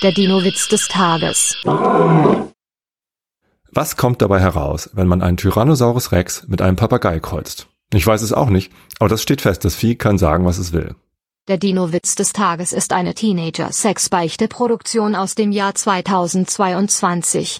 Der Dino-Witz des Tages. Was kommt dabei heraus, wenn man einen Tyrannosaurus Rex mit einem Papagei kreuzt? Ich weiß es auch nicht, aber das steht fest, das Vieh kann sagen, was es will. Der Dino-Witz des Tages ist eine Teenager-Sex-Beichte-Produktion aus dem Jahr 2022.